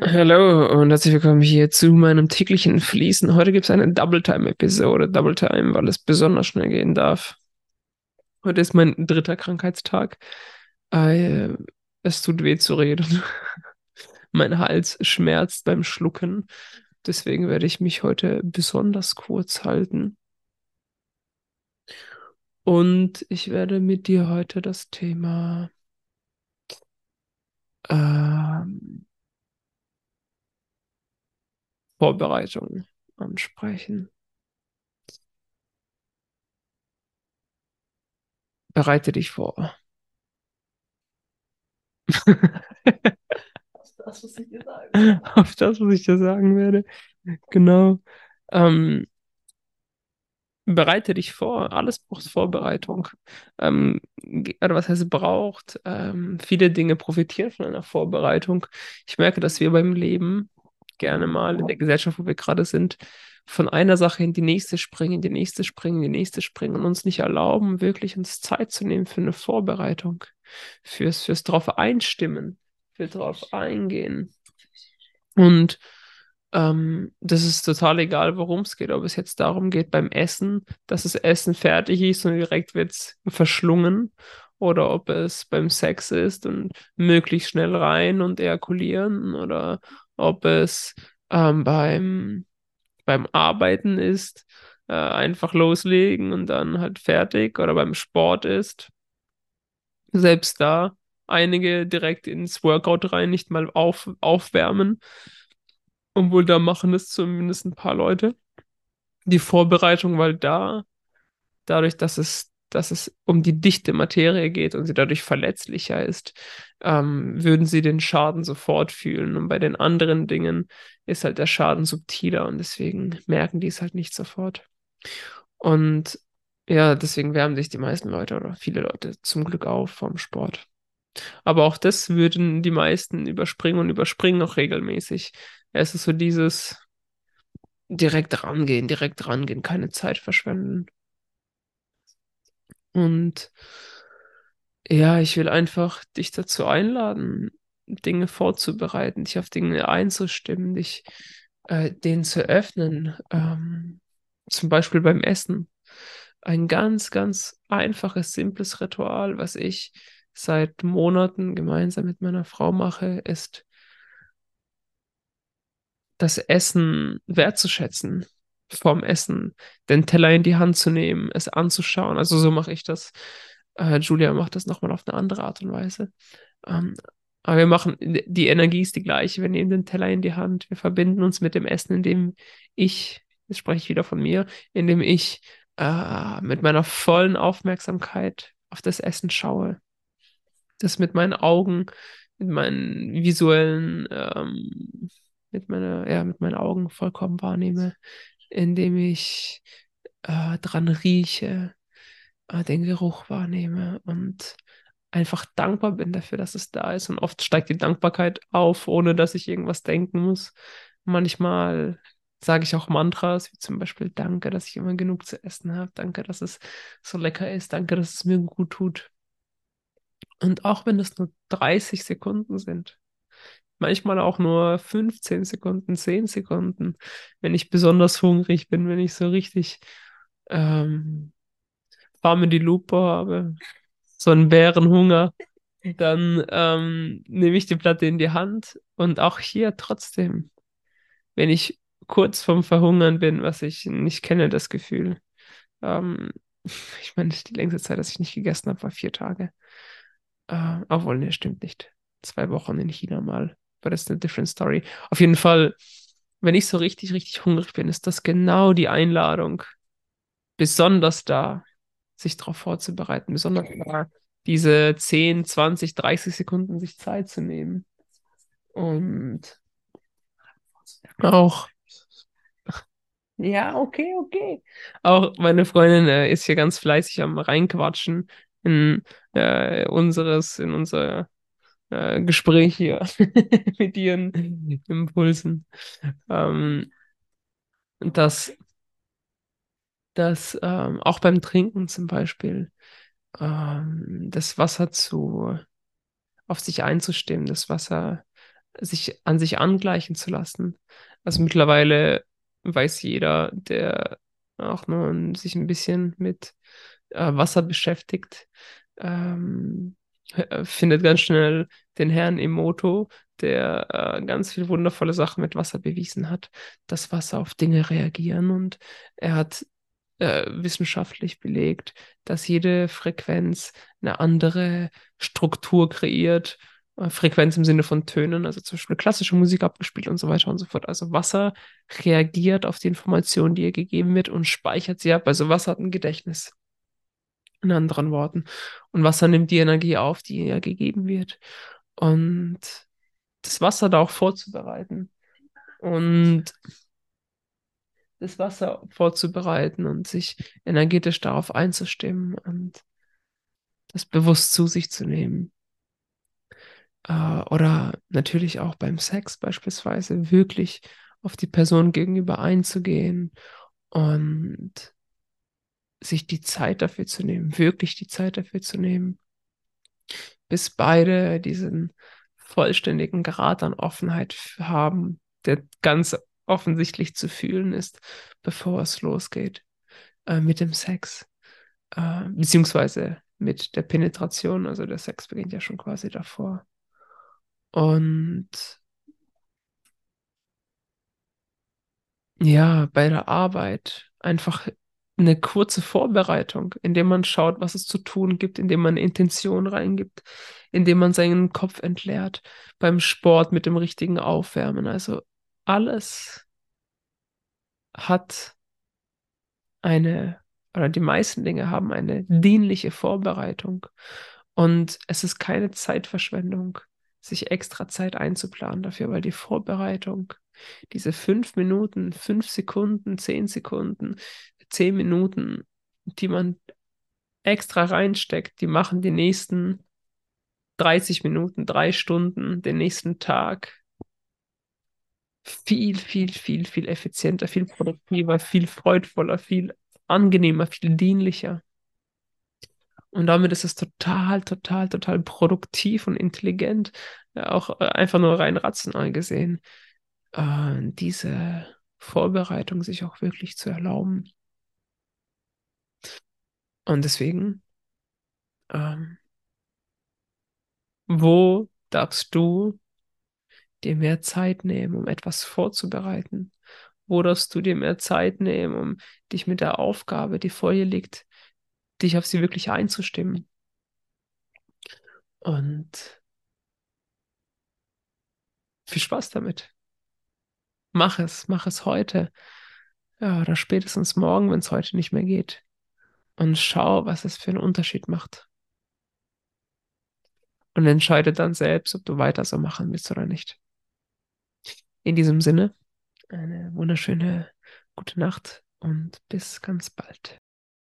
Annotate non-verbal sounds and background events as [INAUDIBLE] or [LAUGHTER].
Hallo und herzlich willkommen hier zu meinem täglichen Fließen. Heute gibt es eine Double-Time-Episode. Double-Time, weil es besonders schnell gehen darf. Heute ist mein dritter Krankheitstag. Äh, es tut weh zu reden. [LAUGHS] mein Hals schmerzt beim Schlucken. Deswegen werde ich mich heute besonders kurz halten. Und ich werde mit dir heute das Thema ähm, Vorbereitung ansprechen. Bereite dich vor. [LAUGHS] Auf das, was ich dir sagen Auf das, was ich dir sagen werde. Genau. Ähm, bereite dich vor. Alles braucht Vorbereitung. Ähm, oder was heißt braucht? Ähm, viele Dinge profitieren von einer Vorbereitung. Ich merke, dass wir beim Leben gerne mal in der Gesellschaft, wo wir gerade sind, von einer Sache in die nächste springen, in die nächste springen, in die nächste springen und uns nicht erlauben, wirklich uns Zeit zu nehmen für eine Vorbereitung, fürs, fürs drauf einstimmen, für drauf eingehen. Und ähm, das ist total egal, worum es geht, ob es jetzt darum geht beim Essen, dass das Essen fertig ist und direkt wird es verschlungen, oder ob es beim Sex ist und möglichst schnell rein und ejakulieren, oder ob es ähm, beim, beim Arbeiten ist, äh, einfach loslegen und dann halt fertig, oder beim Sport ist. Selbst da einige direkt ins Workout rein, nicht mal auf, aufwärmen. Obwohl da machen es zumindest ein paar Leute. Die Vorbereitung, weil da, dadurch, dass es, dass es um die dichte Materie geht und sie dadurch verletzlicher ist, ähm, würden sie den Schaden sofort fühlen. Und bei den anderen Dingen ist halt der Schaden subtiler und deswegen merken die es halt nicht sofort. Und ja, deswegen wärmen sich die meisten Leute oder viele Leute zum Glück auf vom Sport. Aber auch das würden die meisten überspringen und überspringen auch regelmäßig. Es ist so dieses direkt rangehen, direkt rangehen, keine Zeit verschwenden. Und ja, ich will einfach dich dazu einladen, Dinge vorzubereiten, dich auf Dinge einzustimmen, dich äh, denen zu öffnen. Ähm, zum Beispiel beim Essen. Ein ganz, ganz einfaches, simples Ritual, was ich seit Monaten gemeinsam mit meiner Frau mache, ist das Essen wertzuschätzen vorm Essen, den Teller in die Hand zu nehmen, es anzuschauen. Also so mache ich das. Äh, Julia macht das nochmal auf eine andere Art und Weise. Ähm, aber wir machen, die Energie ist die gleiche. Wir nehmen den Teller in die Hand, wir verbinden uns mit dem Essen, indem ich, jetzt spreche ich wieder von mir, indem ich äh, mit meiner vollen Aufmerksamkeit auf das Essen schaue. Das mit meinen Augen, mit meinen visuellen, ähm, mit meiner, ja, mit meinen Augen vollkommen wahrnehme, indem ich äh, dran rieche, äh, den Geruch wahrnehme und einfach dankbar bin dafür, dass es da ist. Und oft steigt die Dankbarkeit auf, ohne dass ich irgendwas denken muss. Manchmal sage ich auch Mantras, wie zum Beispiel Danke, dass ich immer genug zu essen habe. Danke, dass es so lecker ist. Danke, dass es mir gut tut. Und auch wenn es nur 30 Sekunden sind, manchmal auch nur 15 Sekunden, 10 Sekunden, wenn ich besonders hungrig bin, wenn ich so richtig ähm, Farme die Lupe habe, so einen Bärenhunger, dann ähm, nehme ich die Platte in die Hand und auch hier trotzdem, wenn ich kurz vorm Verhungern bin, was ich nicht kenne, das Gefühl. Ähm, [LAUGHS] ich meine, die längste Zeit, dass ich nicht gegessen habe, war vier Tage. Äh, obwohl, ne, stimmt nicht. Zwei Wochen in China mal aber das ist eine different story. Auf jeden Fall, wenn ich so richtig, richtig hungrig bin, ist das genau die Einladung, besonders da, sich darauf vorzubereiten, besonders da, diese 10, 20, 30 Sekunden sich Zeit zu nehmen. Und auch, ja, okay, okay. Auch meine Freundin äh, ist hier ganz fleißig am Reinquatschen in äh, unseres, in unser äh, Gespräch hier [LAUGHS] mit ihren Impulsen. Ähm, dass, dass ähm, auch beim Trinken zum Beispiel ähm, das Wasser zu auf sich einzustimmen, das Wasser sich an sich angleichen zu lassen. Also mittlerweile weiß jeder, der auch nur sich ein bisschen mit äh, Wasser beschäftigt, ähm, äh, findet ganz schnell den Herrn Emoto, der äh, ganz viel wundervolle Sachen mit Wasser bewiesen hat, dass Wasser auf Dinge reagieren und er hat äh, wissenschaftlich belegt, dass jede Frequenz eine andere Struktur kreiert. Äh, Frequenz im Sinne von Tönen, also zum Beispiel klassische Musik abgespielt und so weiter und so fort. Also Wasser reagiert auf die Information, die ihr gegeben wird und speichert sie ab. Also Wasser hat ein Gedächtnis. In anderen Worten. Und Wasser nimmt die Energie auf, die ihr gegeben wird. Und das Wasser da auch vorzubereiten. Und das Wasser vorzubereiten und sich energetisch darauf einzustimmen und das bewusst zu sich zu nehmen. Äh, oder natürlich auch beim Sex beispielsweise wirklich auf die Person gegenüber einzugehen und sich die Zeit dafür zu nehmen, wirklich die Zeit dafür zu nehmen, bis beide diesen vollständigen Grad an Offenheit haben, der ganz offensichtlich zu fühlen ist, bevor es losgeht äh, mit dem Sex, äh, beziehungsweise mit der Penetration. Also der Sex beginnt ja schon quasi davor. Und ja, bei der Arbeit einfach eine kurze Vorbereitung, indem man schaut, was es zu tun gibt, indem man Intention reingibt, indem man seinen Kopf entleert, beim Sport mit dem richtigen Aufwärmen. Also alles hat eine, oder die meisten Dinge haben eine dienliche Vorbereitung. Und es ist keine Zeitverschwendung, sich extra Zeit einzuplanen dafür, weil die Vorbereitung, diese fünf Minuten, fünf Sekunden, zehn Sekunden, zehn Minuten, die man extra reinsteckt, die machen die nächsten 30 Minuten, drei Stunden, den nächsten Tag viel, viel, viel, viel effizienter, viel produktiver, viel freudvoller, viel angenehmer, viel dienlicher. Und damit ist es total, total, total produktiv und intelligent, auch äh, einfach nur rein rational gesehen, äh, diese Vorbereitung sich auch wirklich zu erlauben. Und deswegen, ähm, wo darfst du dir mehr Zeit nehmen, um etwas vorzubereiten? Wo darfst du dir mehr Zeit nehmen, um dich mit der Aufgabe, die vor dir liegt, dich auf sie wirklich einzustimmen? Und viel Spaß damit. Mach es, mach es heute. Ja, oder spätestens morgen, wenn es heute nicht mehr geht und schau, was es für einen Unterschied macht. Und entscheide dann selbst, ob du weiter so machen willst oder nicht. In diesem Sinne, eine wunderschöne gute Nacht und bis ganz bald.